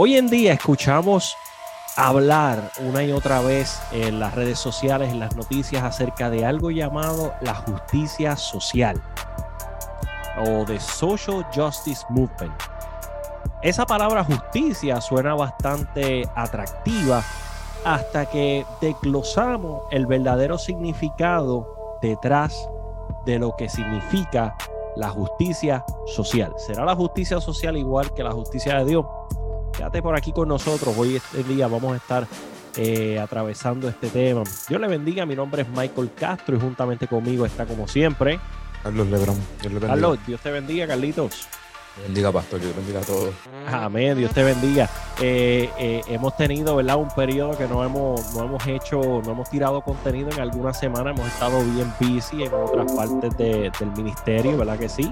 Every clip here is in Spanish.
Hoy en día escuchamos hablar una y otra vez en las redes sociales, en las noticias, acerca de algo llamado la justicia social o de Social Justice Movement. Esa palabra justicia suena bastante atractiva hasta que desglosamos el verdadero significado detrás de lo que significa la justicia social. ¿Será la justicia social igual que la justicia de Dios? Quédate por aquí con nosotros. Hoy este día vamos a estar eh, atravesando este tema. Dios le bendiga. Mi nombre es Michael Castro y juntamente conmigo está como siempre. Carlos Lebrón. Carlos, Dios te bendiga, Carlitos bendiga, pastor. Dios bendiga a todos. Amén. Dios te bendiga. Eh, eh, hemos tenido, ¿verdad? Un periodo que no hemos, no hemos hecho, no hemos tirado contenido en algunas semanas. Hemos estado bien busy en otras partes del ministerio, ¿verdad que sí?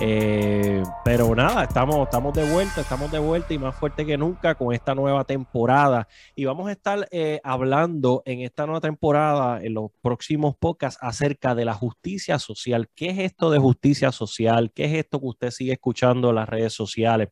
Eh, pero nada, estamos, estamos de vuelta, estamos de vuelta y más fuerte que nunca con esta nueva temporada. Y vamos a estar hablando en esta nueva temporada, en los próximos podcasts, acerca de la justicia social. ¿Qué es esto de justicia social? ¿Qué es esto que usted sigue escuchando? Las redes sociales.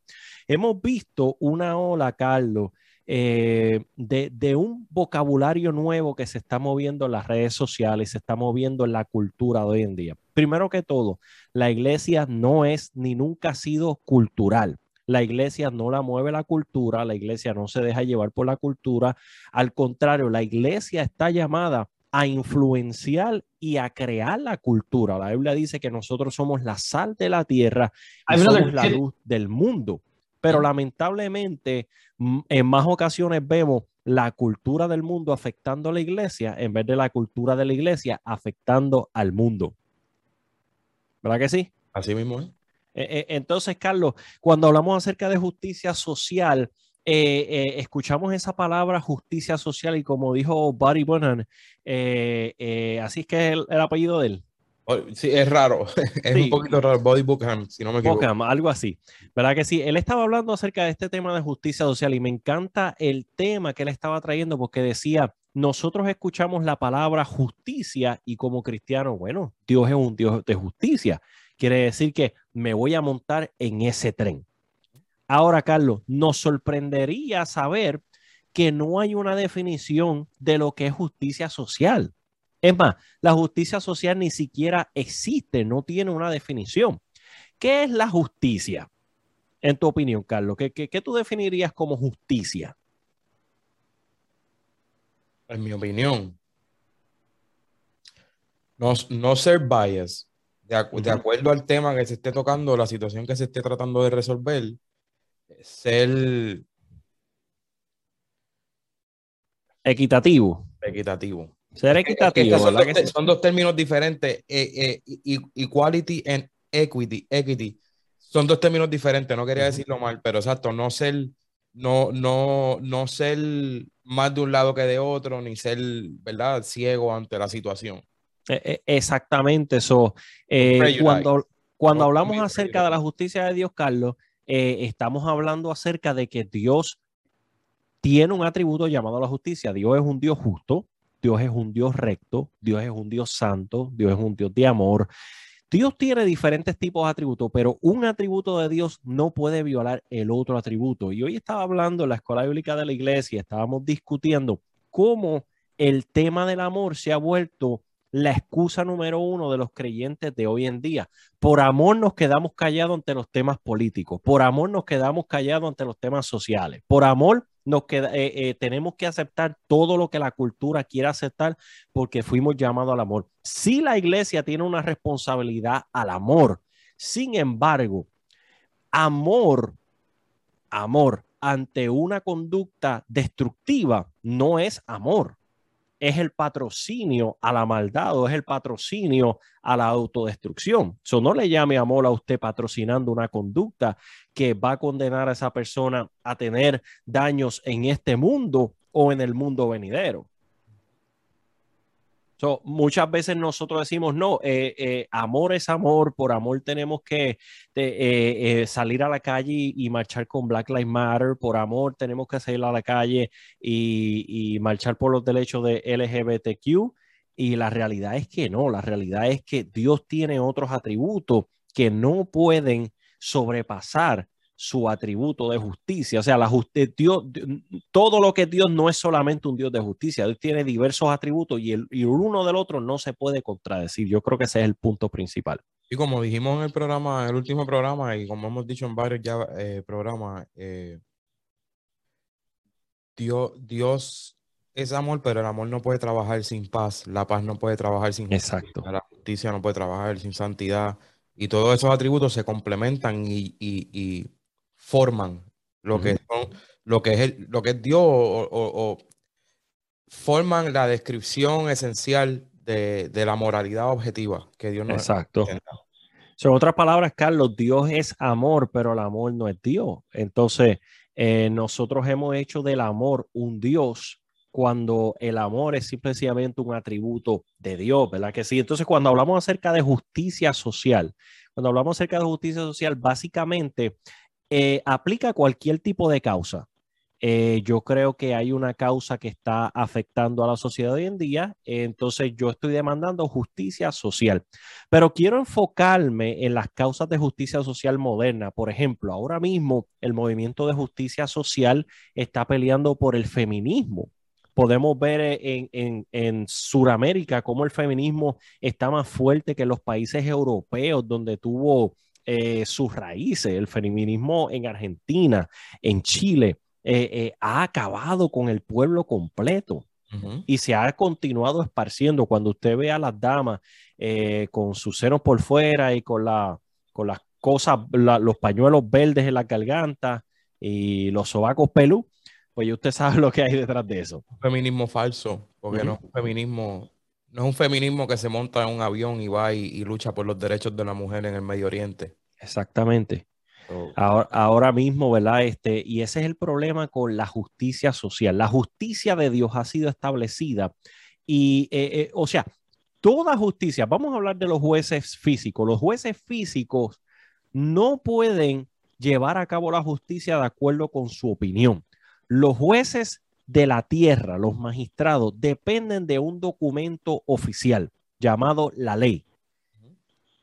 Hemos visto una ola, Carlos, eh, de, un vocabulario nuevo que se está moviendo en las redes sociales, se está moviendo en la cultura de hoy en día. Primero que todo, la iglesia no es ni nunca ha sido cultural. La iglesia no la mueve la cultura, la iglesia no se deja llevar por la cultura. Al contrario, la iglesia está llamada a influenciar y a crear la cultura. La Biblia dice que nosotros somos la sal de la tierra y somos la luz del mundo. Pero lamentablemente, en más ocasiones vemos la cultura del mundo afectando a la iglesia en vez de la cultura de la iglesia afectando al mundo. ¿Verdad que sí? Así mismo es. E, e, entonces, Carlos, cuando hablamos acerca de justicia social, eh, eh, escuchamos esa palabra justicia social y como dijo Barry Bonham, eh, así es que es el, apellido de él. Sí, es raro, es un poquito raro, Body Bookham, si no me equivoco. Bookham, algo así, ¿verdad que sí? Él estaba hablando acerca de este tema de justicia social y me encanta el tema que él estaba trayendo porque decía, nosotros escuchamos la palabra justicia y como cristiano, bueno, Dios es un Dios de justicia. Quiere decir que me voy a montar en ese tren. Ahora, Carlos, nos sorprendería saber que no hay una definición de lo que es justicia social. Es más, la justicia social ni siquiera existe, no tiene una definición. ¿Qué es la justicia? En tu opinión, Carlos, ¿qué, tú definirías como justicia? En mi opinión, no, ser bias, de, de, acuerdo al tema que se esté tocando, la situación que se esté tratando de resolver, ser equitativo. Equitativo. Ser equitativo. son, dos, términos diferentes. Eh, eh, equality and equity. Equity. Son dos términos diferentes. No quería decirlo mal, pero exacto. No ser, no, no, no ser más de un lado que de otro, ni ser, ¿verdad? Ciego ante la situación. E, e, exactamente eso. Eh, cuando, cuando hablamos acerca de la justicia de Dios, Carlos, eh, estamos hablando acerca de que Dios tiene un atributo llamado la justicia. Dios es un Dios justo, Dios es un Dios recto, Dios es un Dios santo, Dios es un Dios de amor. Dios tiene diferentes tipos de atributos, pero un atributo de Dios no puede violar el otro atributo. Y hoy estaba hablando en la escuela bíblica de la iglesia, estábamos discutiendo cómo el tema del amor se ha vuelto la excusa número uno de los creyentes de hoy en día. Por amor nos quedamos callados ante los temas políticos, por amor nos quedamos callados ante los temas sociales, por amor nos queda, eh, eh, tenemos que aceptar todo lo que la cultura quiera aceptar porque fuimos llamados al amor. Si la iglesia tiene una responsabilidad al amor, sin embargo, amor, amor ante una conducta destructiva no es amor es el patrocinio a la maldad o es el patrocinio a la autodestrucción. So, no le llame amor a usted patrocinando una conducta que va a condenar a esa persona a tener daños en este mundo o en el mundo venidero muchas veces nosotros decimos, no, eh, eh, amor es amor, por amor tenemos que eh, salir a la calle y, marchar con Black Lives Matter, por amor tenemos que salir a la calle y marchar por los derechos de LGBTQ. Y la realidad es que no, la realidad es que Dios tiene otros atributos que no pueden sobrepasar su atributo de justicia. O sea, la Dios, todo lo que es Dios no es solamente un Dios de justicia. Dios tiene diversos atributos y, el, y uno del otro no se puede contradecir. Yo creo que ese es el punto principal. Y como dijimos en el programa, en el último programa, y como hemos dicho en varios ya eh, programas, eh, Dios, Dios es amor, pero el amor no puede trabajar sin paz, la paz no puede trabajar sin Exacto. la justicia no puede trabajar sin santidad, y todos esos atributos se complementan y forman lo que son, lo que es lo que es Dios o, forman la descripción esencial de, la moralidad objetiva que Dios nos Exacto. Son otras palabras, Carlos, Dios es amor, pero el amor no es Dios. Entonces, eh, nosotros hemos hecho del amor un Dios cuando el amor es simplemente un atributo de Dios, ¿verdad que sí? Entonces, cuando hablamos acerca de justicia social, cuando hablamos acerca de justicia social, básicamente eh, aplica cualquier tipo de causa. Eh, yo creo que hay una causa que está afectando a la sociedad hoy en día, entonces yo estoy demandando justicia social, pero quiero enfocarme en las causas de justicia social moderna. Por ejemplo, ahora mismo el movimiento de justicia social está peleando por el feminismo. Podemos ver en, en, en Sudamérica cómo el feminismo está más fuerte que los países europeos, donde tuvo eh, sus raíces. El feminismo en Argentina, en Chile, eh, eh, ha acabado con el pueblo completo. Y se ha continuado esparciendo. Cuando usted ve a las damas con sus senos por fuera y con, la, con las cosas, los pañuelos verdes en la garganta y los sobacos pelú, pues usted sabe lo que hay detrás de eso. Un feminismo falso, porque no es un feminismo no es un feminismo que se monta en un avión y va y, lucha por los derechos de la mujer en el Medio Oriente. Exactamente. Ahora, mismo, ¿verdad? Este, y ese es el problema con la justicia social. La justicia de Dios ha sido establecida y, eh, eh, o sea, toda justicia, vamos a hablar de los jueces físicos. Los jueces físicos no pueden llevar a cabo la justicia de acuerdo con su opinión. Los jueces de la tierra, los magistrados, dependen de un documento oficial llamado la ley.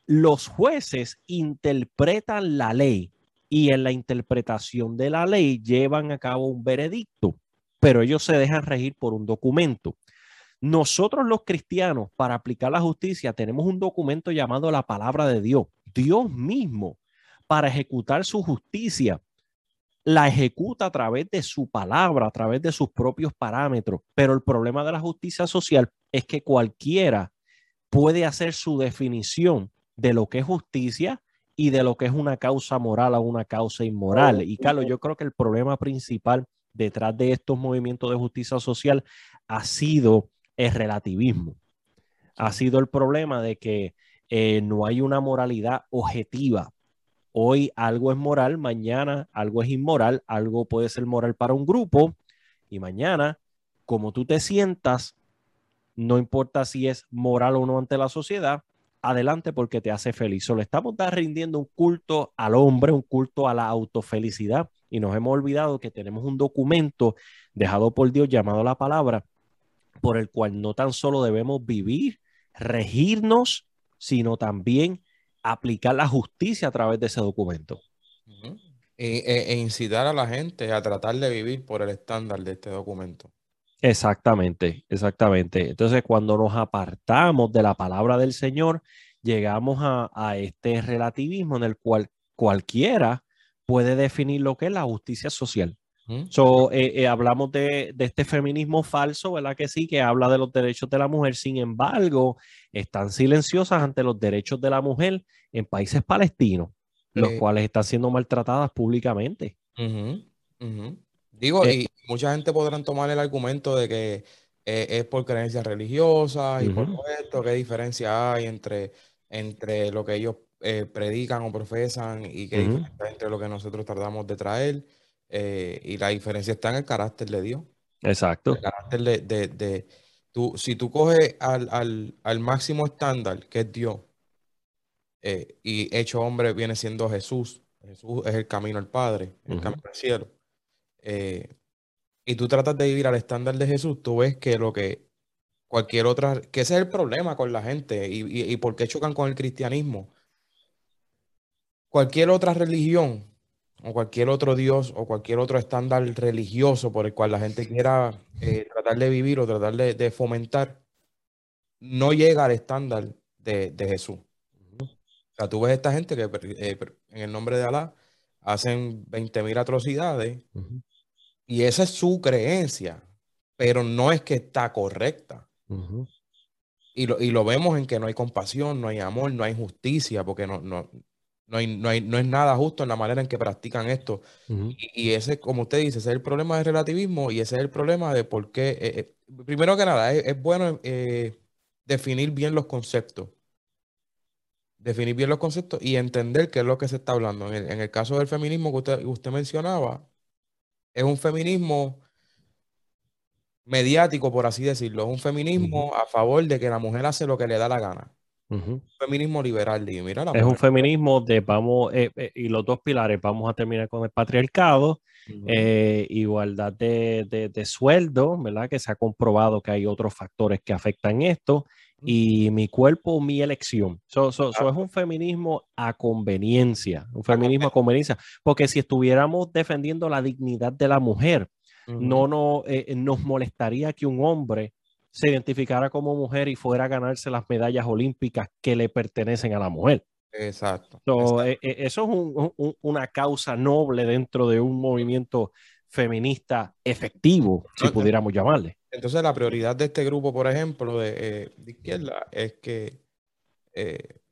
Los jueces interpretan la ley y en la interpretación de la ley llevan a cabo un veredicto, pero ellos se dejan regir por un documento. Nosotros los cristianos, para aplicar la justicia, tenemos un documento llamado la palabra de Dios. Dios mismo, para ejecutar su justicia, la ejecuta a través de su palabra, a través de sus propios parámetros. Pero el problema de la justicia social es que cualquiera puede hacer su definición de lo que es justicia y de lo que es una causa moral o una causa inmoral. Y Carlos, yo creo que el problema principal detrás de estos movimientos de justicia social ha sido el relativismo. Ha sido el problema de que eh, no hay una moralidad objetiva Hoy algo es moral, mañana algo es inmoral, algo puede ser moral para un grupo y mañana, como tú te sientas, no importa si es moral o no ante la sociedad, adelante porque te hace feliz. Solo estamos rindiendo un culto al hombre, un culto a la autofelicidad y nos hemos olvidado que tenemos un documento dejado por Dios llamado la palabra, por el cual no tan solo debemos vivir, regirnos, sino también aplicar la justicia a través de ese documento. e, e, incitar a la gente a tratar de vivir por el estándar de este documento. Exactamente, exactamente. Entonces, cuando nos apartamos de la palabra del Señor, llegamos a este relativismo en el cual cualquiera puede definir lo que es la justicia social. So, eh, eh, hablamos de, este feminismo falso, ¿verdad? Que sí, que habla de los derechos de la mujer, sin embargo, están silenciosas ante los derechos de la mujer en países palestinos, los eh. cuales están siendo maltratadas públicamente. Digo, y mucha gente podrán tomar el argumento de que es por creencias religiosas y por esto, qué diferencia hay entre, entre lo que ellos predican o profesan y qué diferencia entre lo que nosotros tratamos de traer. Eh, y la diferencia está en el carácter de Dios. Exacto. El carácter de, de, tú, si tú coges al, máximo estándar, que es Dios, eh, y hecho hombre viene siendo Jesús, Jesús es el camino al Padre, el camino al cielo, eh, y tú tratas de vivir al estándar de Jesús, tú ves que lo que cualquier otra, que ese es el problema con la gente y, y, por qué chocan con el cristianismo. Cualquier otra religión o cualquier otro Dios o cualquier otro estándar religioso por el cual la gente quiera eh, tratar de vivir o tratar de, fomentar, no llega al estándar de, Jesús. O sea, tú ves esta gente que eh, en el nombre de Alá hacen 20.000 atrocidades y esa es su creencia, pero no es que está correcta. y, lo, y, lo, vemos en que no hay compasión, no hay amor, no hay justicia, porque no, no, no, hay, no, hay, no es nada justo en la manera en que practican esto. y, ese, como usted dice, ese es el problema del relativismo y ese es el problema de por qué. Eh, eh, primero que nada, es, bueno eh, definir bien los conceptos. Definir bien los conceptos y entender qué es lo que se está hablando. En el, caso del feminismo que usted, usted mencionaba, es un feminismo mediático, por así decirlo. Es un feminismo a favor de que la mujer hace lo que le da la gana. Feminismo liberal, mira Es un feminismo de vamos, eh, eh, y los dos pilares, vamos a terminar con el patriarcado, eh, igualdad de, de, sueldo, ¿verdad? Que se ha comprobado que hay otros factores que afectan esto, y mi cuerpo, mi elección. Eso es un feminismo a conveniencia, un feminismo a conveniencia, porque si estuviéramos defendiendo la dignidad de la mujer, no, no nos molestaría que un hombre se identificara como mujer y fuera a ganarse las medallas olímpicas que le pertenecen a la mujer. Exacto. Eh, eh, eso es una causa noble dentro de un movimiento feminista efectivo, si pudiéramos llamarle. Entonces la prioridad de este grupo, por ejemplo, de, eh, izquierda, es que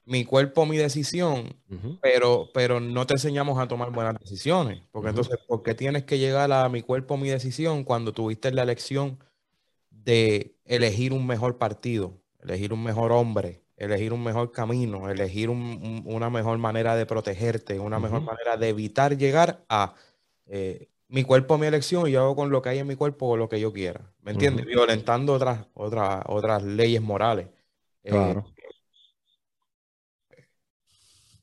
mi cuerpo, mi decisión, pero, pero no te enseñamos a tomar buenas decisiones. Porque entonces, ¿por qué tienes que llegar a mi cuerpo, mi decisión cuando tuviste la elección de elegir un mejor partido, elegir un mejor hombre, elegir un mejor camino, elegir una mejor manera de protegerte, una mejor manera de evitar llegar a eh, mi cuerpo, mi elección, y yo hago con lo que hay en mi cuerpo lo que yo quiera. ¿Me entiendes? Violentando otras, otras, otras leyes morales. Eh, claro.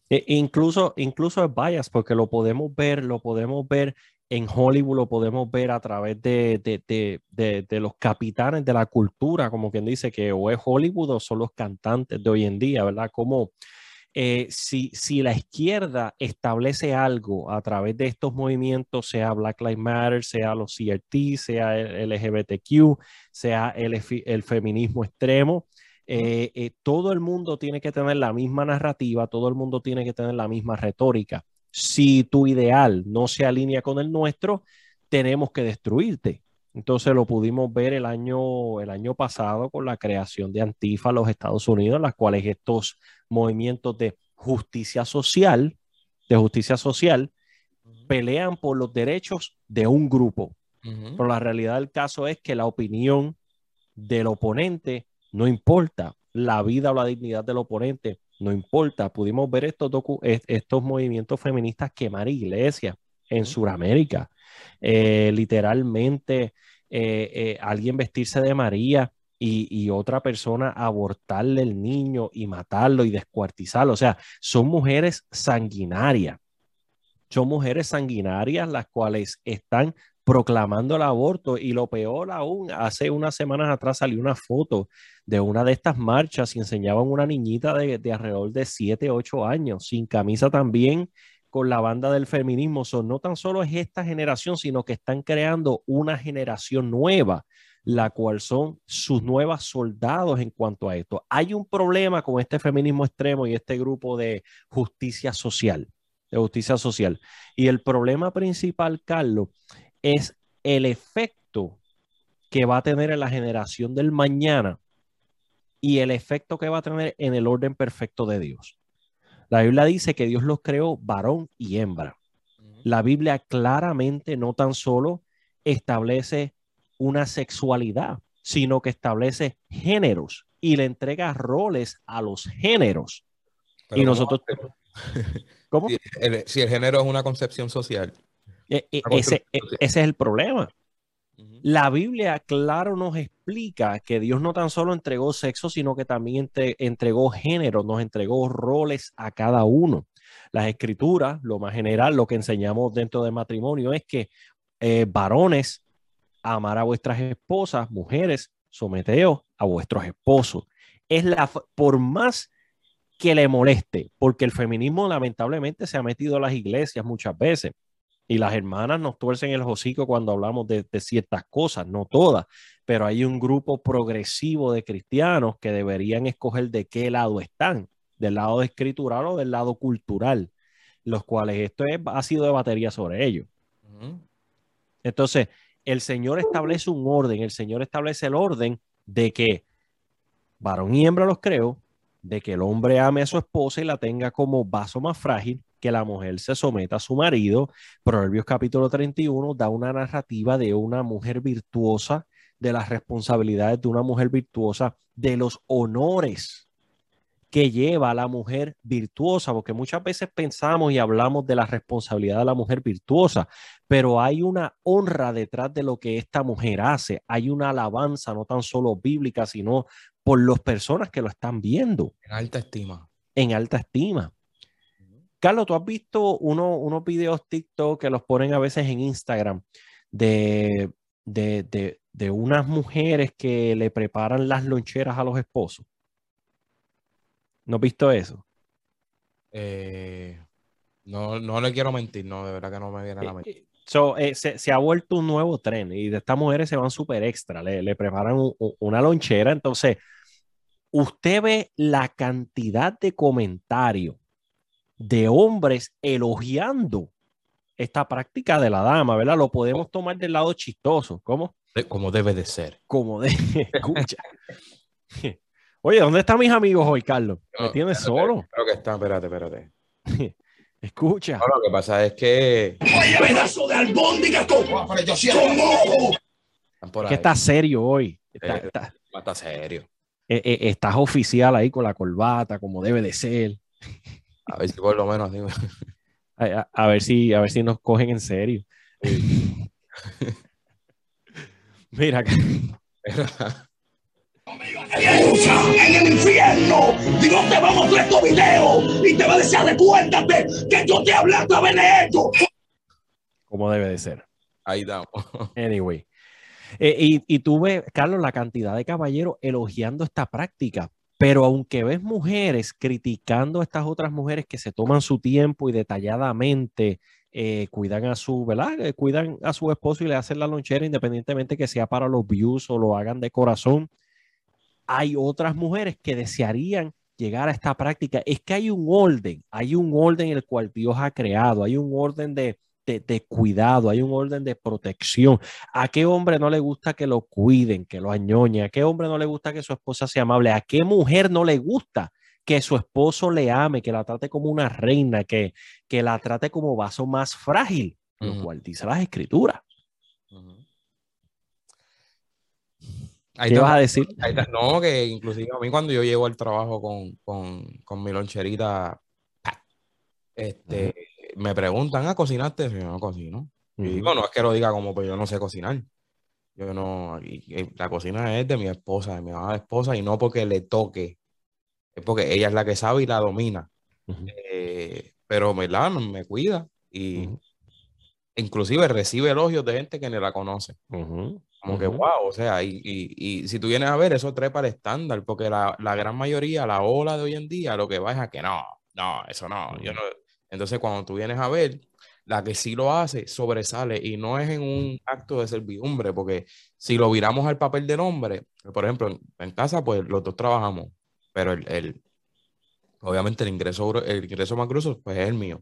E incluso, incluso es bias, porque lo podemos ver, lo podemos ver en Hollywood lo podemos ver a través de, los capitanes de la cultura, como quien dice que o es Hollywood o son los cantantes de hoy en día, ¿verdad? Como eh, si, si la izquierda establece algo a través de estos movimientos, sea Black Lives Matter, sea los CRT, sea el LGBTQ, sea el, feminismo extremo, eh, eh, todo el mundo tiene que tener la misma narrativa, todo el mundo tiene que tener la misma retórica si tu ideal no se alinea con el nuestro, tenemos que destruirte. Entonces lo pudimos ver el año, el año pasado con la creación de Antifa en los Estados Unidos, en las cuales estos movimientos de justicia social, de justicia social, pelean por los derechos de un grupo. Pero la realidad del caso es que la opinión del oponente no importa, la vida o la dignidad del oponente no importa, pudimos ver estos, estos movimientos feministas quemar iglesias en Sudamérica. Eh, literalmente, eh, eh, alguien vestirse de María y, otra persona abortarle el niño y matarlo y descuartizarlo. O sea, son mujeres sanguinarias. Son mujeres sanguinarias las cuales están proclamando el aborto y lo peor aún, hace unas semanas atrás salió una foto de una de estas marchas y enseñaban una niñita de, alrededor de 7, 8 años, sin camisa también, con la banda del feminismo. So, no tan solo es esta generación, sino que están creando una generación nueva, la cual son sus nuevos soldados en cuanto a esto. Hay un problema con este feminismo extremo y este grupo de justicia social, de justicia social. Y el problema principal, Carlos, es el efecto que va a tener en la generación del mañana y el efecto que va a tener en el orden perfecto de Dios. La Biblia dice que Dios los creó varón y hembra. La Biblia claramente no tan solo establece una sexualidad, sino que establece géneros y le entrega roles a los géneros. y nosotros... ¿Cómo? si el género es una concepción social. E, e, ese, e, ese, es el problema. La Biblia, claro, nos explica que Dios no tan solo entregó sexo, sino que también entregó género, nos entregó roles a cada uno. Las escrituras, lo más general, lo que enseñamos dentro del matrimonio es que eh, varones, amar a vuestras esposas, mujeres, someteos a vuestros esposos. Es la, por más que le moleste, porque el feminismo lamentablemente se ha metido a las iglesias muchas veces Y las hermanas nos tuercen el hocico cuando hablamos de, de ciertas cosas, no todas, pero hay un grupo progresivo de cristianos que deberían escoger de qué lado están, del lado escritural o del lado cultural, los cuales esto es, ha sido de batería sobre ellos. Entonces, el Señor establece un orden, el Señor establece el orden de que varón y hembra los creo, de que el hombre ame a su esposa y la tenga como vaso más frágil, que la mujer se someta a su marido. Proverbios capítulo 31 da una narrativa de una mujer virtuosa, de las responsabilidades de una mujer virtuosa, de los honores que lleva a la mujer virtuosa, porque muchas veces pensamos y hablamos de la responsabilidad de la mujer virtuosa, pero hay una honra detrás de lo que esta mujer hace, hay una alabanza no tan solo bíblica, sino por las personas que lo están viendo. En alta estima. En alta estima. Carlos, tú has visto unos videos TikTok que los ponen a veces en Instagram de, de, de, unas mujeres que le preparan las loncheras a los esposos. ¿No has visto eso? Eh, no, no le quiero mentir, no, de verdad que no me viene a la mente. Eh, se, ha vuelto un nuevo tren y de estas mujeres se van súper extra, le, le preparan una lonchera, entonces usted ve la cantidad de comentarios de hombres elogiando esta práctica de la dama, ¿verdad? Lo podemos tomar del lado chistoso. ¿Cómo? Como debe de ser. Como de... Escucha. Oye, ¿dónde están mis amigos hoy, Carlos? ¿Me tienes solo? Creo que están, espérate, espérate. Escucha. lo que pasa es que... Oye, pedazo de albóndiga con, Que está serio hoy. Está, eh, está, serio. Eh, eh, estás oficial ahí con la corbata, como debe de ser. A ver si por lo menos. A, ver si, a ver si nos cogen en serio. Mira. en el infierno, Dios te va a mostrar estos videos y te va a decir, recuérdate que yo te hablé a través de esto. Como debe de ser. Ahí damos. Anyway. Eh, y, y tú ves, Carlos, la cantidad de caballeros elogiando esta práctica. Pero aunque ves mujeres criticando a estas otras mujeres que se toman su tiempo y detalladamente eh, cuidan a su, ¿verdad? Eh, cuidan a su esposo y le hacen la lonchera independientemente que sea para los views o lo hagan de corazón, hay otras mujeres que desearían llegar a esta práctica. Es que hay un orden, hay un orden en el cual Dios ha creado, hay un orden de, de, cuidado, hay un orden de protección. ¿A qué hombre no le gusta que lo cuiden, que lo añoñen? ¿A qué hombre no le gusta que su esposa sea amable? ¿A qué mujer no le gusta que su esposo le ame, que la trate como una reina, que, que la trate como vaso más frágil? Lo cual dice las escrituras. ¿Qué vas a decir? no, que inclusive a mí cuando yo llego al trabajo con, con, con mi loncherita, este, me preguntan, ¿a ah, cocinaste? Yo no cocino. Y digo, no es que lo diga como, pues yo no sé cocinar. Yo no, la cocina es de mi esposa, de mi mamá esposa, y no porque le toque, es porque ella es la que sabe y la domina. Eh, pero ¿verdad? me cuida y inclusive recibe elogios de gente que ni la conoce. Como que, wow, o sea, y, y, si tú vienes a ver, eso trepa el estándar, porque la, la, gran mayoría, la ola de hoy en día, lo que va es a que no, no, eso no, yo no, entonces, cuando tú vienes a ver, la que sí lo hace sobresale y no es en un acto de servidumbre, porque si lo viramos al papel del hombre, por ejemplo, en, casa, pues los dos trabajamos, pero el, obviamente el ingreso, el ingreso más grueso, pues es el mío.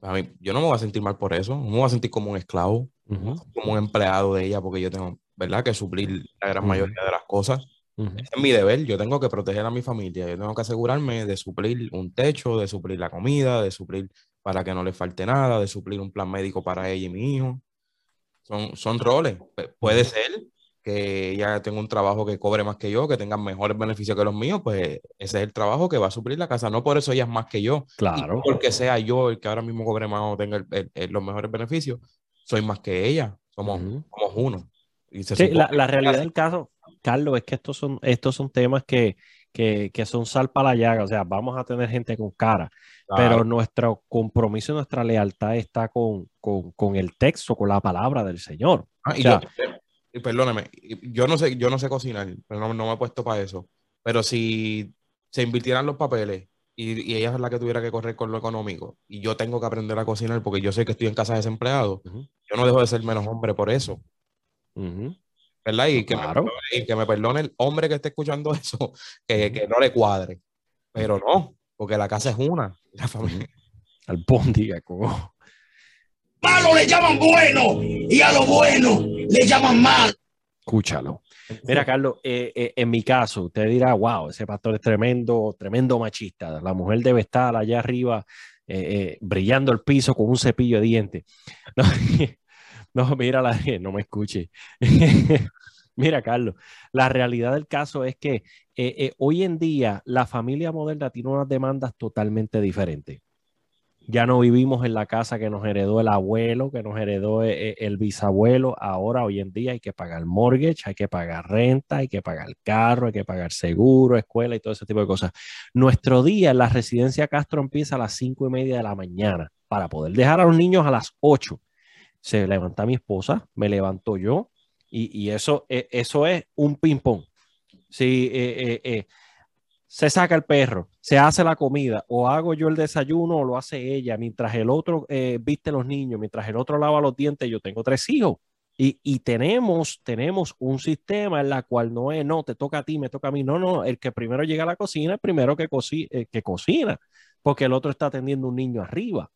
A mí, yo no me voy a sentir mal por eso, no me voy a sentir como un esclavo, como un empleado de ella, porque yo tengo, ¿verdad?, que suplir la gran mayoría de las cosas. Es mi deber, yo tengo que proteger a mi familia, yo tengo que asegurarme de suplir un techo, de suplir la comida, de suplir para que no le falte nada, de suplir un plan médico para ella y mi hijo. Son, son roles. puede ser que ella tenga un trabajo que cobre más que yo, que tenga mejores beneficios que los míos, pues ese es el trabajo que va a suplir la casa. No por eso ella es más que yo. Claro. porque sea yo el que ahora mismo cobre más o tenga los mejores beneficios, soy más que ella. Somos, uno. sí, la, la, realidad del caso, Carlos, es que estos son, estos son temas que, que, que son sal para la llaga. O sea, vamos a tener gente con cara. Pero nuestro compromiso, nuestra lealtad está con, con, con, el texto, con la palabra del Señor. Ah, y, perdóname, yo no sé, yo no sé cocinar, pero no, me he puesto para eso. Pero si se invirtieran los papeles y, ella es la que tuviera que correr con lo económico y yo tengo que aprender a cocinar porque yo sé que estoy en casa desempleado, yo no dejo de ser menos hombre por eso. ¿Verdad? Y, que me, que me perdone el hombre que esté escuchando eso, que, que no le cuadre. Pero no, porque la casa es una, la familia. Al como. Malo le llaman bueno y a lo bueno le llaman mal. Escúchalo. Mira, Carlos, eh, eh, en mi caso, usted dirá, wow, ese pastor es tremendo, tremendo machista. La mujer debe estar allá arriba eh, brillando el piso con un cepillo de dientes. No, no mira, no me escuche. mira, Carlos, la realidad del caso es que hoy en día la familia moderna tiene unas demandas totalmente diferentes. Ya no vivimos en la casa que nos heredó el abuelo, que nos heredó eh, eh, el, bisabuelo. Ahora, hoy en día, hay que pagar mortgage, hay que pagar renta, hay que pagar carro, hay que pagar seguro, escuela y todo ese tipo de cosas. Nuestro día en la residencia Castro empieza a las cinco y media de la mañana para poder dejar a los niños a las ocho. Se levanta mi esposa, me levanto yo y, eso, eh, eso es un ping-pong. Sí, eh, se saca el perro, se hace la comida, o hago yo el desayuno o lo hace ella, mientras el otro eh, viste los niños, mientras el otro lava los dientes, yo tengo tres hijos. Y, tenemos, tenemos un sistema en la cual no es, no, te toca a ti, me toca a mí. No, no, el que primero llega a la cocina, el primero que, eh, que cocina, porque el otro está atendiendo un niño arriba.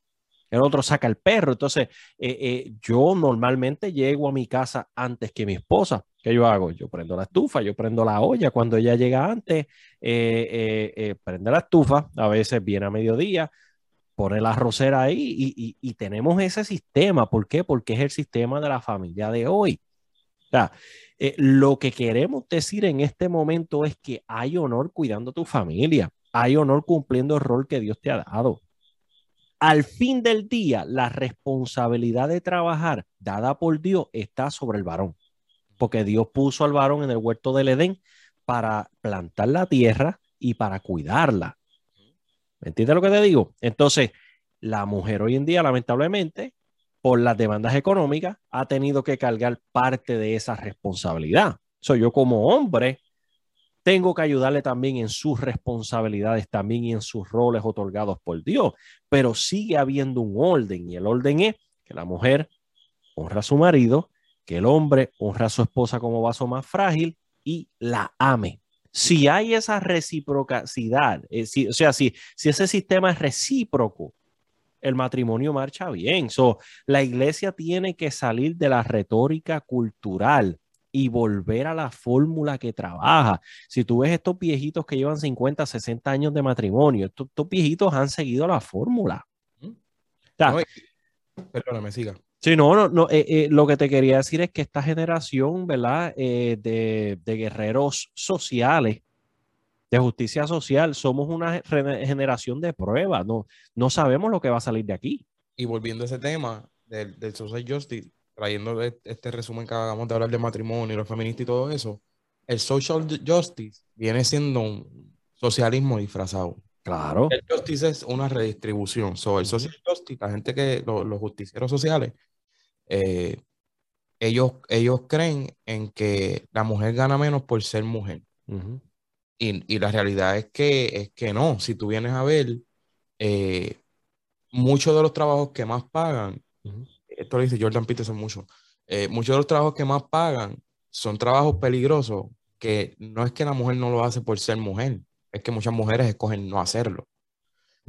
El otro saca el perro. Entonces, eh, yo normalmente llego a mi casa antes que mi esposa. ¿Qué yo hago? Yo prendo la estufa, yo prendo la olla. Cuando ella llega antes, eh, eh, eh, prende la estufa, a veces viene a mediodía, pone la arrocera ahí y, tenemos ese sistema. ¿Por qué? Porque es el sistema de la familia de hoy. lo que queremos decir en este momento es que hay honor cuidando a tu familia, hay honor cumpliendo el rol que Dios te ha dado. Al fin del día, la responsabilidad de trabajar dada por Dios está sobre el varón porque Dios puso al varón en el huerto del Edén para plantar la tierra y para cuidarla. ¿Me entiendes lo que te digo? Entonces, la mujer hoy en día, lamentablemente, por las demandas económicas, ha tenido que cargar parte de esa responsabilidad. Soy yo como hombre, tengo que ayudarle también en sus responsabilidades, también y en sus roles otorgados por Dios, pero sigue habiendo un orden y el orden es que la mujer honra a su marido que el hombre honra a su esposa como vaso más frágil y la ame. Si hay esa reciprocidad, eh, o sea, si, si ese sistema es recíproco, el matrimonio marcha bien. So, la iglesia tiene que salir de la retórica cultural y volver a la fórmula que trabaja. Si tú ves estos viejitos que llevan 50, 60 años de matrimonio, estos, viejitos han seguido la fórmula. perdóname, siga. Sí, no, no, no eh, eh, lo que te quería decir es que esta generación, ¿verdad? Eh, de, guerreros sociales, de justicia social, somos una generación de pruebas, no, no sabemos lo que va a salir de aquí. Y volviendo a ese tema del, social justice, trayendo e, este resumen que acabamos de hablar de matrimonio, los feministas y todo eso, el social justice viene siendo un socialismo disfrazado. Claro. El justice es una redistribución. So, el social justice, la gente que, los justicieros sociales, eh, ellos, ellos creen en que la mujer gana menos por ser mujer. y, la realidad es que, es que no. Si tú vienes a ver, eh, muchos de los trabajos que más pagan, esto lo dice Jordan Peterson mucho, eh, muchos de los trabajos que más pagan son trabajos peligrosos que no es que la mujer no lo hace por ser mujer, es que muchas mujeres escogen no hacerlo.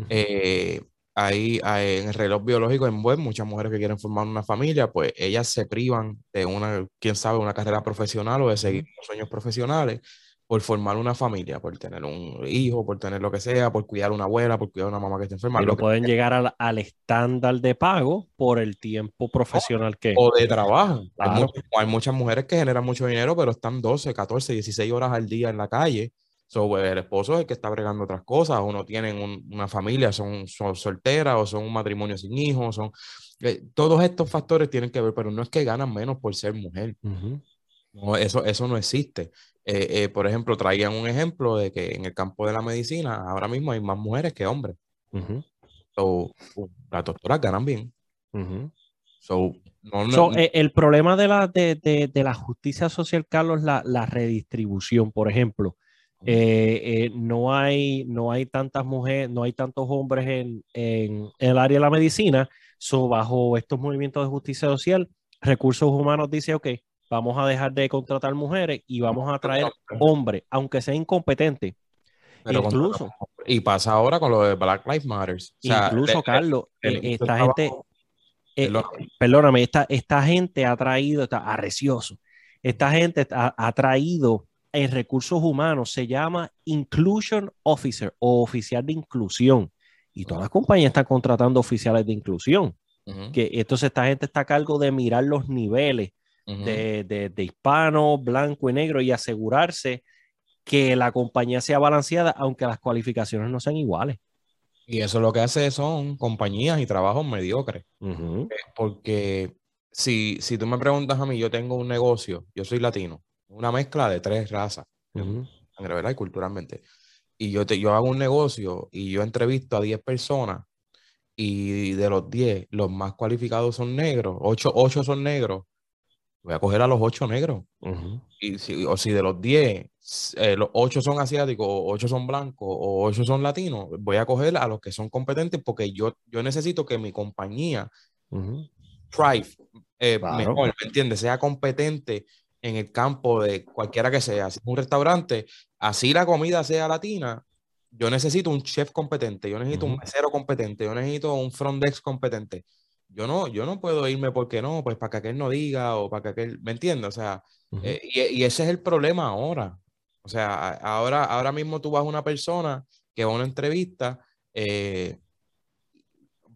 Eh, ahí, en el reloj biológico en web, muchas mujeres que quieren formar una familia, pues ellas se privan de una, quién sabe, una carrera profesional o de seguir los sueños profesionales por formar una familia, por tener un hijo, por tener lo que sea, por cuidar a una abuela, por cuidar a una mamá que esté enferma. Pero pueden llegar al, estándar de pago por el tiempo profesional que... O de trabajo. Hay, hay, muchas mujeres que generan mucho dinero, pero están 12, 14, 16 horas al día en la calle So, pues, el esposo es el que está bregando otras cosas, o no tienen una familia, son, son, solteras, o son un matrimonio sin hijos, son... Eh, todos estos factores tienen que ver, pero no es que ganan menos por ser mujer. no, eso, eso no existe. Eh, eh, por ejemplo, traían un ejemplo de que en el campo de la medicina ahora mismo hay más mujeres que hombres. so, las doctoras ganan bien. so, no, el problema de la, de, de, de la justicia social, Carlos, la, la redistribución, por ejemplo Eh, eh, no, hay, no hay tantas mujeres, no hay tantos hombres en, en, el área de la medicina. So, bajo estos movimientos de justicia social, recursos humanos dice, ok, vamos a dejar de contratar mujeres y vamos a traer hombres, aunque sea incompetente. incluso. Y pasa ahora con lo de Black Lives Matter. incluso, Carlos, eh, esta gente, perdóname, esta, esta gente ha traído, está arrecioso, esta gente ha traído en recursos humanos se llama Inclusion Officer o oficial de inclusión. Y todas las compañías están contratando oficiales de inclusión. que entonces esta gente está a cargo de mirar los niveles de, hispano, blanco y negro y asegurarse que la compañía sea balanceada, aunque las cualificaciones no sean iguales. Y eso lo que hace son compañías y trabajos mediocres. Eh, porque si, si tú me preguntas a mí, yo tengo un negocio, yo soy latino, una mezcla de tres razas, uh Y culturalmente. Y yo, te, yo hago un negocio y yo entrevisto a 10 personas y de los 10, los más cualificados son negros, 8, 8 son negros, voy a coger a los 8 negros. y si, o si de los 10, eh, los 8 son asiáticos, 8 son blancos, o 8 son latinos, voy a coger a los que son competentes porque yo, yo necesito que mi compañía thrive eh, mejor, ¿me entiendes? Sea competente en el campo de cualquiera que sea, si es un restaurante, así la comida sea latina, yo necesito un chef competente, yo necesito un mesero competente, yo necesito un front desk competente. Yo no, yo no puedo irme porque no, pues para que aquel no diga o para que aquel, ¿me entiendes? O sea, eh, y, ese es el problema ahora. O sea, ahora, ahora mismo tú vas a una persona que va a una entrevista, eh,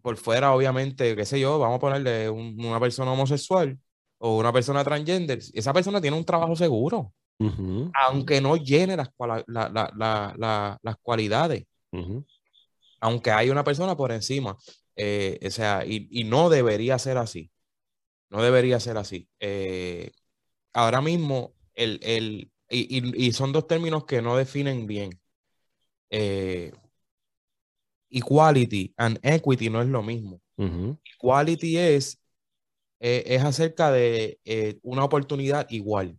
por fuera, obviamente, qué sé yo, vamos a ponerle una persona homosexual, o una persona transgender, esa persona tiene un trabajo seguro, aunque no llene las, las cualidades, aunque hay una persona por encima. Eh, o sea, y, no debería ser así. No debería ser así. Eh, ahora mismo, el, el y, y, son dos términos que no definen bien. Eh, equality and equity no es lo mismo. Equality es eh, es acerca de eh, una oportunidad igual.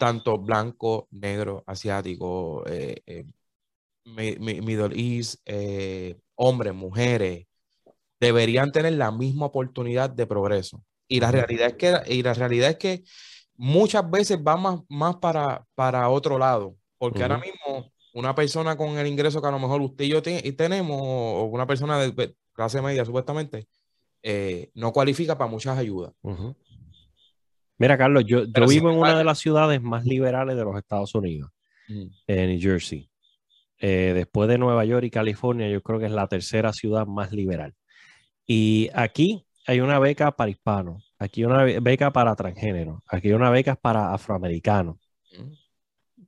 tanto blanco, negro, asiático, eh, Middle East, hombres, mujeres, deberían tener la misma oportunidad de progreso. Y la realidad es que, y la realidad es que muchas veces va más, más para, para otro lado, porque ahora mismo una persona con el ingreso que a lo mejor usted y yo tenemos, o una persona de clase media supuestamente, eh, no cualifica para muchas ayudas. Mira, Carlos, yo, yo vivo en una de las ciudades más liberales de los Estados Unidos, en New Jersey. Eh, después de Nueva York y California, yo creo que es la tercera ciudad más liberal. Y aquí hay una beca para hispanos, aquí hay una beca para transgénero, aquí hay una beca para afroamericanos.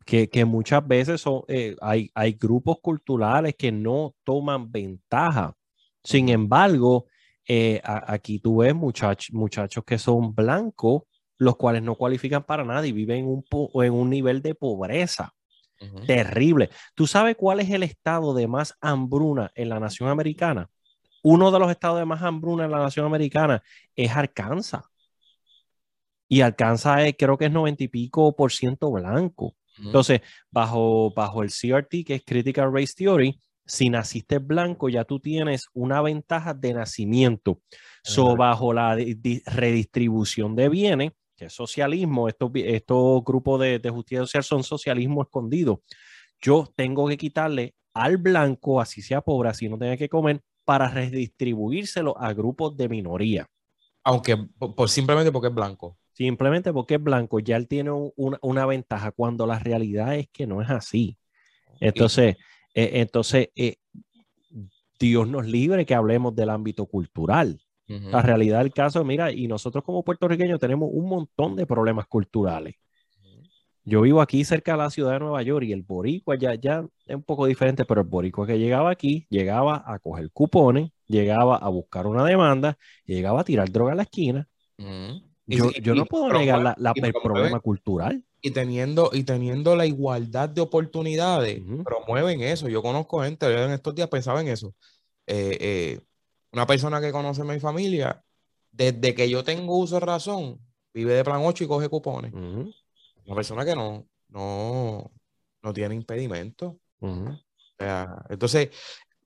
Que, que, muchas veces son, eh, hay, hay grupos culturales que no toman ventaja. Sin embargo, eh, aquí tú ves muchachos que son blancos, los cuales no cualifican para nada y viven en un, en un nivel de pobreza terrible. ¿Tú sabes cuál es el estado de más hambruna en la nación americana? Uno de los estados de más hambruna en la nación americana es Arkansas. Y Arkansas es, creo que es 90 y pico por ciento blanco. Entonces, bajo, bajo el CRT, que es Critical Race Theory, si naciste blanco, ya tú tienes una ventaja de nacimiento. So, bajo la redistribución de bienes, que es socialismo, estos, estos grupos de, justicia social son socialismo escondido. Yo tengo que quitarle al blanco, así sea pobre, así no tenga que comer, para redistribuírselo a grupos de minoría. Aunque por, simplemente porque es blanco. Simplemente porque es blanco, ya él tiene una ventaja, cuando la realidad es que no es así. Entonces, eh, entonces, eh, Dios nos libre que hablemos del ámbito cultural. La realidad del caso, mira, y nosotros como puertorriqueños tenemos un montón de problemas culturales. Yo vivo aquí cerca de la ciudad de Nueva York y el boricua ya, ya es un poco diferente, pero el boricua que llegaba aquí, llegaba a coger cupones, llegaba a buscar una demanda, llegaba a tirar droga a la esquina. Yo, yo no puedo negar la, la el problema cultural y teniendo, y teniendo la igualdad de oportunidades, promueven eso. Yo conozco gente, en estos días pensaba en eso. Eh, eh, una persona que conoce a mi familia, desde que yo tengo uso de razón, vive de plan 8 y coge cupones. Una persona que no, no, no tiene impedimento. entonces,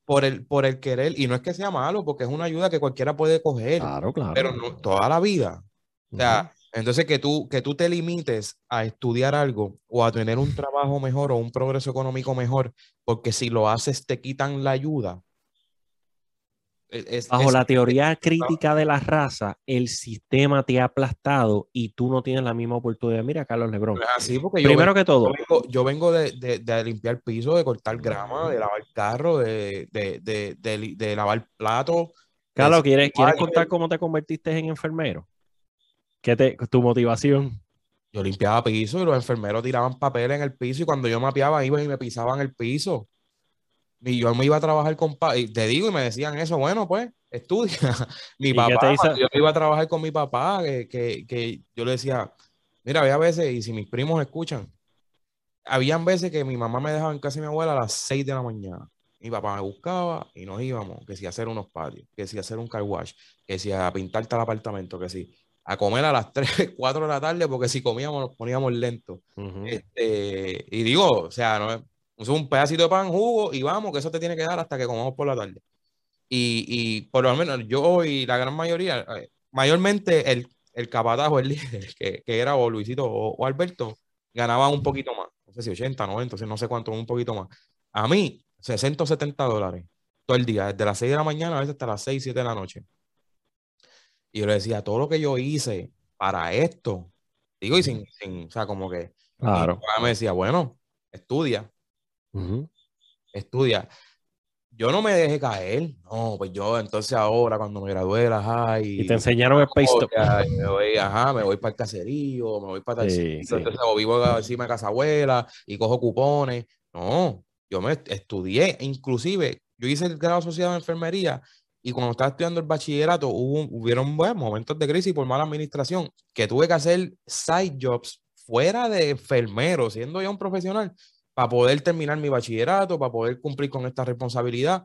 por el, por el querer, y no es que sea malo, porque es una ayuda que cualquiera puede coger, claro, claro. pero no, toda la vida. O sea, entonces que tú, que tú te limites a estudiar algo o a tener un trabajo mejor o un progreso económico mejor, porque si lo haces te quitan la ayuda, e, Bajo la teoría crítica de la raza, el sistema te ha aplastado y tú no tienes la misma oportunidad. Mira, Carlos Lebrón. así porque Primero que todo. Yo vengo, de, de, de, limpiar piso, de cortar grama, de lavar carro, de, de lavar plato. Carlos, ¿quieres, ¿quieres contar cómo te convertiste en enfermero? ¿Qué te, tu motivación? Yo limpiaba piso y los enfermeros tiraban papel en el piso y cuando yo mapeaba iban y me pisaban el piso. Y yo me iba a trabajar con, y te digo, y me decían eso, bueno, pues, estudia. mi papá, yo iba a trabajar con mi papá, que, que, yo le decía, mira, había veces, y si mis primos escuchan, habían veces que mi mamá me dejaba en casa de mi abuela a las 6 de la mañana. Mi papá me buscaba y nos íbamos, que si a hacer unos patios, que si a hacer un car wash, que si a pintar tal apartamento, que si a comer a las 3, 4 de la tarde, porque si comíamos nos poníamos lentos. este, y digo, o sea, no un pedacito de pan, jugo y vamos, que eso te tiene que dar hasta que comamos por la tarde. Y, y por lo menos yo y la gran mayoría, eh, mayormente el, el capatajo, el líder, que, que era o Luisito o, Alberto, ganaba un poquito más. No sé si 80, 90, no sé cuánto, un poquito más. A mí, 60 o 70 dólares todo el día, desde las 6 de la mañana a veces hasta las 6, 7 de la noche. Y yo le decía, todo lo que yo hice para esto, digo, y sin, sin o sea, como que, claro. me decía, bueno, estudia, Estudia. Yo no me dejé caer. No, pues yo entonces ahora cuando me gradué high. Y te enseñaron el paste Me voy, ajá, me voy para el caserío, me voy para tal Entonces, o vivo encima de casa abuela y cojo cupones. No, yo me estudié, inclusive yo hice el grado asociado en enfermería y cuando estaba estudiando el bachillerato hubo, hubieron bueno, momentos de crisis por mala administración que tuve que hacer side jobs fuera de enfermero, siendo ya un profesional, para poder terminar mi bachillerato, para poder cumplir con esta responsabilidad.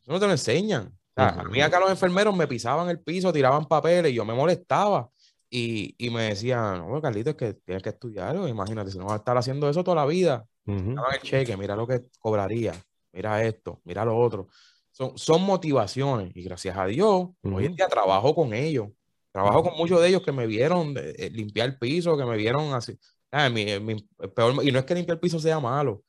Eso no te lo enseñan. A mí acá los enfermeros me pisaban el piso, tiraban papeles y yo me molestaba. Y, y me decían, no, Carlito, es que tienes que estudiar, imagínate, si no vas a estar haciendo eso toda la vida. Uh el cheque, mira lo que cobraría, mira esto, mira lo otro. Son, son motivaciones y gracias a Dios, hoy en día trabajo con ellos. Trabajo con muchos de ellos que me vieron eh, limpiar el piso, que me vieron así, Ah, y no es que limpiar el piso sea malo,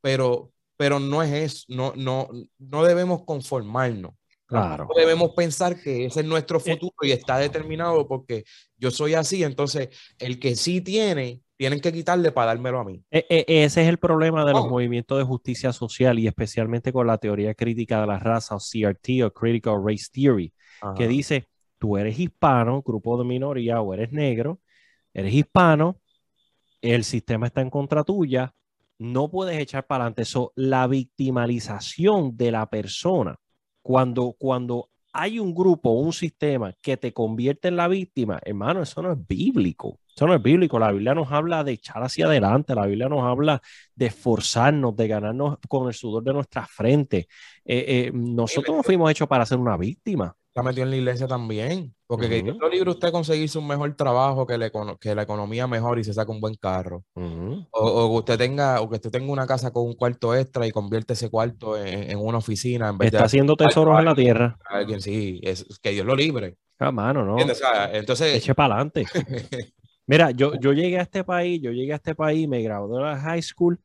pero, pero no es eso, no, no, no debemos conformarnos. Claro. No debemos pensar que ese es nuestro eh, futuro y está determinado porque yo soy así, entonces el que sí tiene, tienen que quitarle para dármelo a mí. E, e, ese es el problema de los movimientos de justicia social y especialmente con la teoría crítica de la raza o CRT o Critical Race Theory, que dice, tú eres hispano, grupo de minoría o eres negro, eres hispano, el sistema está en contra tuya, no puedes echar para adelante. Eso, la victimalización de la persona, cuando, cuando hay un grupo, un sistema que te convierte en la víctima, hermano, eso no es bíblico. Eso no es bíblico. La Biblia nos habla de echar hacia adelante. La Biblia nos habla de esforzarnos, de ganarnos con el sudor de nuestra frente. Eh, eh, nosotros no fuimos hechos para ser una víctima está metido en la iglesia también. Porque que Dios lo libre usted conseguirse un mejor trabajo, que, le, que la economía mejor y se saca un buen carro. o, que usted tenga, o que usted tenga una casa con un cuarto extra y convierte ese cuarto en, una oficina. En vez está haciendo tesoros en la tierra. Alguien sí, es, que Dios lo libre. Ah, mano, no. entonces. Eche para adelante. Mira, yo, yo llegué a este país, yo llegué a este país, me gradué de la high school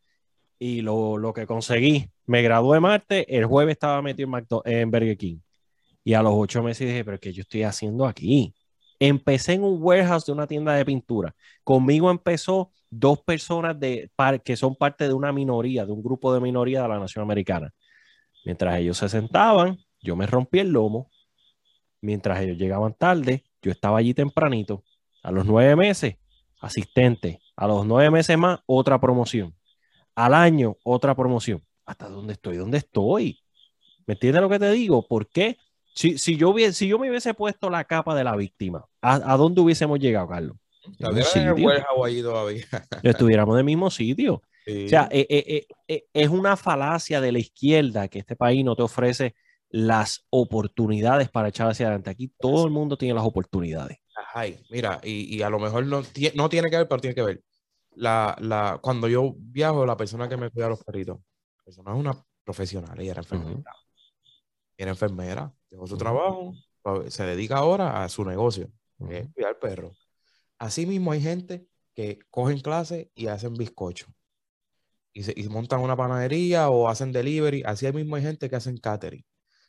y lo, lo que conseguí, me gradué martes, el jueves estaba metido en, en Burger King. Y a los ocho meses dije, pero ¿qué yo estoy haciendo aquí? Empecé en un warehouse de una tienda de pintura. Conmigo empezó dos personas que son parte de una minoría, de un grupo de minoría de la nación americana. Mientras ellos se sentaban, yo me rompí el lomo. Mientras ellos llegaban tarde, yo estaba allí tempranito. A los nueve meses, asistente. A los nueve meses más, otra promoción. Al año, otra promoción. ¿Hasta dónde estoy? ¿Dónde estoy? ¿Me entiendes lo que te digo? ¿Por qué? Si, si, yo hubiese, si yo me hubiese puesto la capa de la víctima, ¿a, dónde hubiésemos llegado, Carlos? Estuviéramos en el mismo sitio. O sea, eh, eh, eh, es una falacia de la izquierda que este país no te ofrece las oportunidades para echar hacia adelante. Aquí todo el mundo tiene las oportunidades. Ay, mira, y, y, a lo mejor no, no tiene que ver, pero tiene que ver. la, la, cuando yo viajo, la persona que me cuida a los perritos, la persona es una profesional, ella era enfermera. Era enfermera, dejó su trabajo, se dedica ahora a su negocio, que es cuidar perro. Así mismo hay gente que cogen clases y hacen bizcocho. Y, se, y montan una panadería o hacen delivery. Así mismo hay gente que hacen catering.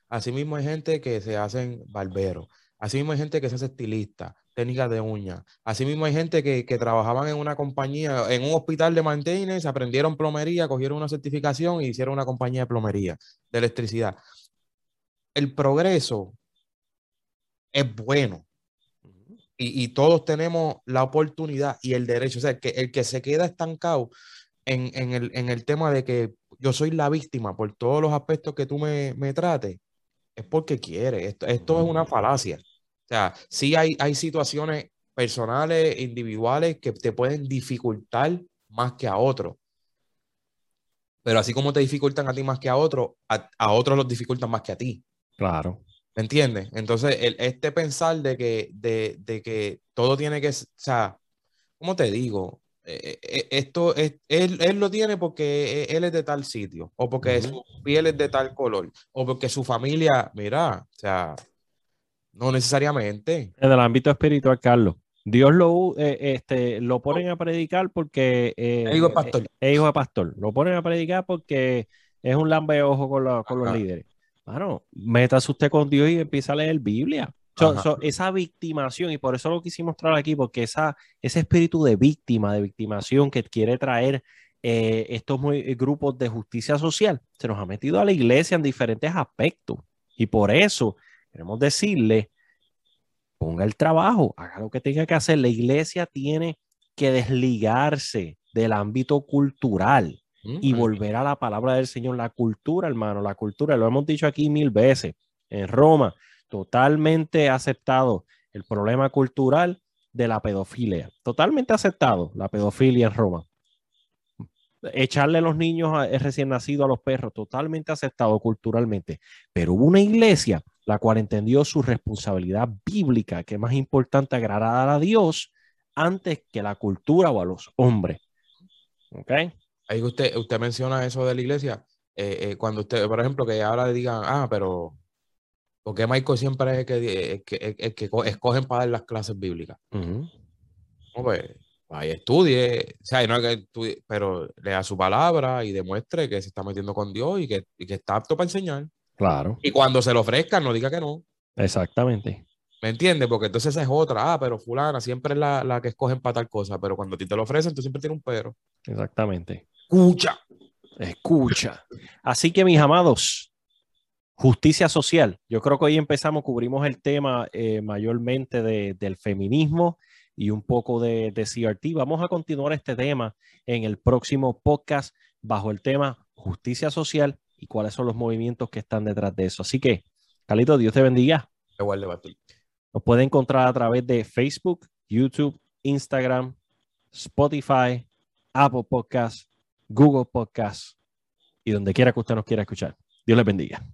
Así mismo hay gente que se hacen barberos. Así mismo hay gente que se hace estilista, técnicas de uñas. Así mismo hay gente que, que, trabajaban en una compañía, en un hospital de maintenance, aprendieron plomería, cogieron una certificación y hicieron una compañía de plomería, de electricidad. El progreso es bueno. Y, y, todos tenemos la oportunidad y el derecho. O sea, que el que se queda estancado en, en, el, en el tema de que yo soy la víctima por todos los aspectos que tú me, me trates, es porque quiere. Esto, esto es una falacia. O sea, sí hay, hay situaciones personales, individuales, que te pueden dificultar más que a otros. Pero así como te dificultan a ti más que a otros, a, a otros los dificultan más que a ti. Claro. ¿Me entiendes? Entonces, el, este pensar de que, de, de, que todo tiene que, o sea, ¿cómo te digo? Eh, eh, esto es, él, él, lo tiene porque él es de tal sitio, o porque uh -huh. su piel es de tal color, o porque su familia, mira, o sea, no necesariamente. En el ámbito espiritual, Carlos. Dios lo, eh, este, lo ponen a predicar porque eh, es hijo de pastor. Es hijo de pastor. Lo ponen a predicar porque es un lambe ojo con, la, con los líderes. Bueno, métase usted con Dios y empieza a leer Biblia. So, so, esa victimación, y por eso lo quisimos traer aquí, porque esa, ese espíritu de víctima, de victimación que quiere traer eh, estos muy, grupos de justicia social, se nos ha metido a la iglesia en diferentes aspectos. Y por eso queremos decirle, ponga el trabajo, haga lo que tenga que hacer. La iglesia tiene que desligarse del ámbito cultural. Y volver a la palabra del Señor, la cultura, hermano, la cultura, lo hemos dicho aquí mil veces, en Roma, totalmente aceptado el problema cultural de la pedofilia, totalmente aceptado la pedofilia en Roma. Echarle los niños a, recién nacidos a los perros, totalmente aceptado culturalmente, pero hubo una iglesia la cual entendió su responsabilidad bíblica, que es más importante agradar a Dios antes que la cultura o a los hombres. ¿Ok? Ahí usted, usted menciona eso de la iglesia. Eh, eh, cuando usted, por ejemplo, que ahora digan, ah, pero ¿por qué Michael siempre es el que, es que, es que escogen para dar las clases bíblicas? Uh -huh. no, pues, ahí estudie, o sea, no que estudie, pero lea su palabra y demuestre que se está metiendo con Dios y que, y que está apto para enseñar. Claro. Y cuando se lo ofrezcan, no diga que no. Exactamente. ¿Me entiendes? Porque entonces esa es otra. Ah, pero fulana siempre es la, la que escogen para tal cosa, pero cuando a ti te lo ofrecen, tú siempre tienes un pero. Exactamente. Escucha. Escucha. Así que, mis amados, justicia social. Yo creo que hoy empezamos, cubrimos el tema eh, mayormente de, del feminismo y un poco de, de CRT. Vamos a continuar este tema en el próximo podcast bajo el tema justicia social y cuáles son los movimientos que están detrás de eso. Así que, Carlito, Dios te bendiga. Igual de. Nos puede encontrar a través de Facebook, YouTube, Instagram, Spotify, Apple Podcasts, Google Podcasts y donde quiera que usted nos quiera escuchar. Dios les bendiga.